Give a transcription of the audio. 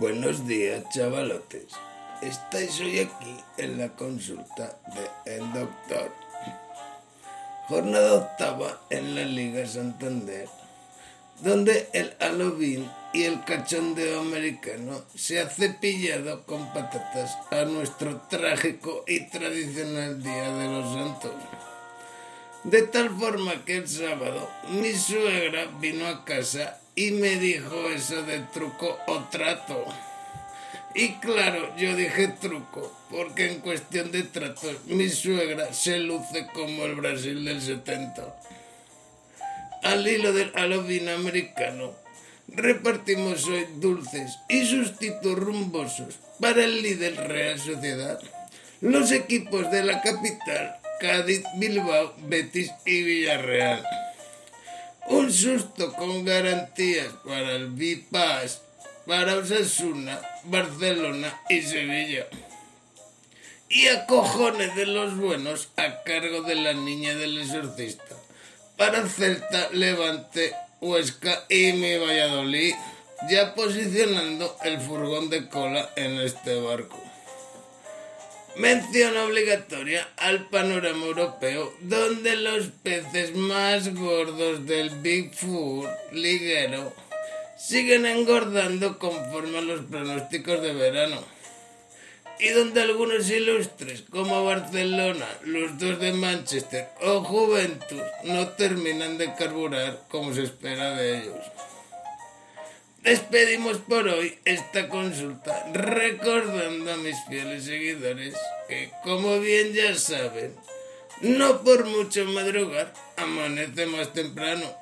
Buenos días, chavalotes. Estáis hoy aquí en la consulta de El Doctor. Jornada octava en la Liga Santander, donde el Halloween y el cachondeo americano se ha cepillado con patatas a nuestro trágico y tradicional Día de los Santos. De tal forma que el sábado mi suegra vino a casa y me dijo eso de truco o trato. Y claro, yo dije truco, porque en cuestión de trato mi suegra se luce como el Brasil del 70. Al hilo del Halloween americano, repartimos hoy dulces y sustitos rumbosos para el líder Real Sociedad. Los equipos de la capital, Cádiz, Bilbao, Betis y Villarreal. Un susto con garantías para el Bipas, para Osasuna, Barcelona y Sevilla. Y a cojones de los buenos a cargo de la niña del exorcista. Para Celta, Levante, Huesca y mi Valladolid, ya posicionando el furgón de cola en este barco. Mención obligatoria al panorama europeo, donde los peces más gordos del Big Four liguero siguen engordando conforme a los pronósticos de verano. Y donde algunos ilustres como Barcelona, los dos de Manchester o Juventus no terminan de carburar como se espera de ellos. Despedimos por hoy esta consulta recordando a mis fieles seguidores que, como bien ya saben, no por mucho madrugar amanece más temprano